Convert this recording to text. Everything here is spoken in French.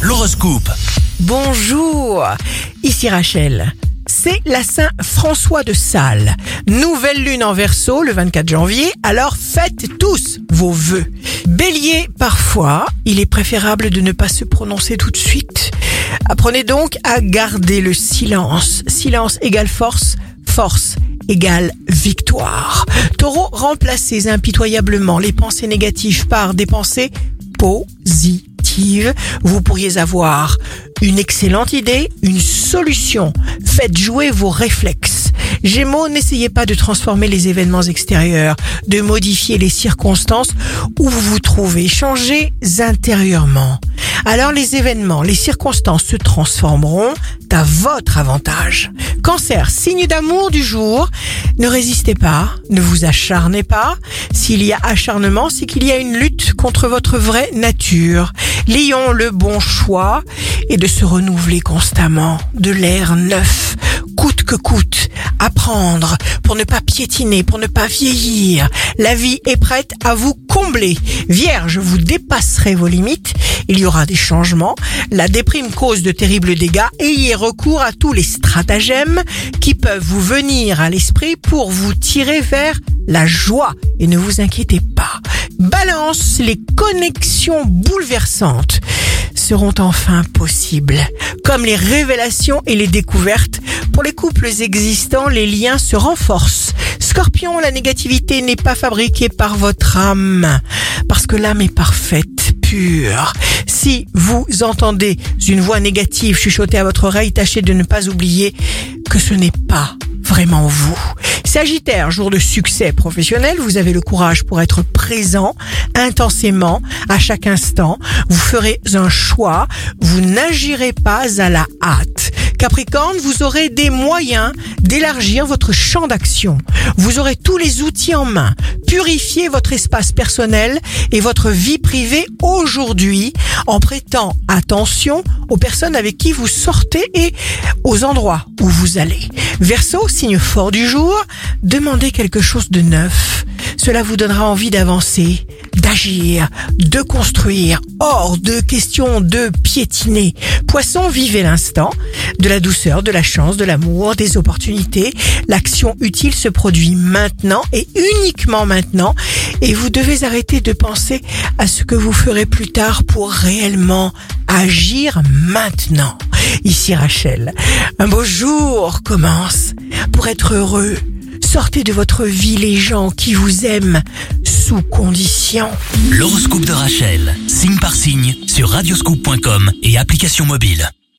L'horoscope. Bonjour, ici Rachel. C'est la Saint François de Sales. Nouvelle lune en verso le 24 janvier, alors faites tous vos vœux. Bélier, parfois, il est préférable de ne pas se prononcer tout de suite. Apprenez donc à garder le silence. Silence égale force, force égale victoire. Taureau, remplacez impitoyablement les pensées négatives par des pensées positives. Vous pourriez avoir une excellente idée, une solution. Faites jouer vos réflexes. Gémeaux, n'essayez pas de transformer les événements extérieurs, de modifier les circonstances où vous vous trouvez. Changez intérieurement. Alors les événements, les circonstances se transformeront à votre avantage. Cancer, signe d'amour du jour, ne résistez pas, ne vous acharnez pas. S'il y a acharnement, c'est qu'il y a une lutte contre votre vraie nature. Lion, le bon choix est de se renouveler constamment, de l'air neuf, coûte que coûte, apprendre pour ne pas piétiner, pour ne pas vieillir. La vie est prête à vous combler. Vierge, vous dépasserez vos limites, il y aura des changements, la déprime cause de terribles dégâts, ayez recours à tous les stratagèmes qui peuvent vous venir à l'esprit pour vous tirer vers la joie et ne vous inquiétez pas. Balance, les connexions bouleversantes seront enfin possibles. Comme les révélations et les découvertes, pour les couples existants, les liens se renforcent. Scorpion, la négativité n'est pas fabriquée par votre âme, parce que l'âme est parfaite, pure. Si vous entendez une voix négative chuchoter à votre oreille, tâchez de ne pas oublier que ce n'est pas vraiment vous. Sagittaire, jour de succès professionnel, vous avez le courage pour être présent intensément à chaque instant. Vous ferez un choix, vous n'agirez pas à la hâte. Capricorne, vous aurez des moyens d'élargir votre champ d'action. Vous aurez tous les outils en main. Purifiez votre espace personnel et votre vie privée aujourd'hui en prêtant attention aux personnes avec qui vous sortez et aux endroits où vous allez. Verseau, signe fort du jour, demandez quelque chose de neuf. Cela vous donnera envie d'avancer, d'agir, de construire, hors de question de piétiner. Poisson, vivez l'instant, de la douceur, de la chance, de l'amour, des opportunités. L'action utile se produit maintenant et uniquement maintenant et vous devez arrêter de penser à ce que vous ferez plus tard pour réellement agir maintenant. Ici Rachel, un beau jour commence pour être heureux. Sortez de votre vie les gens qui vous aiment L'horoscope de Rachel, signe par signe, sur radioscoop.com et application mobile.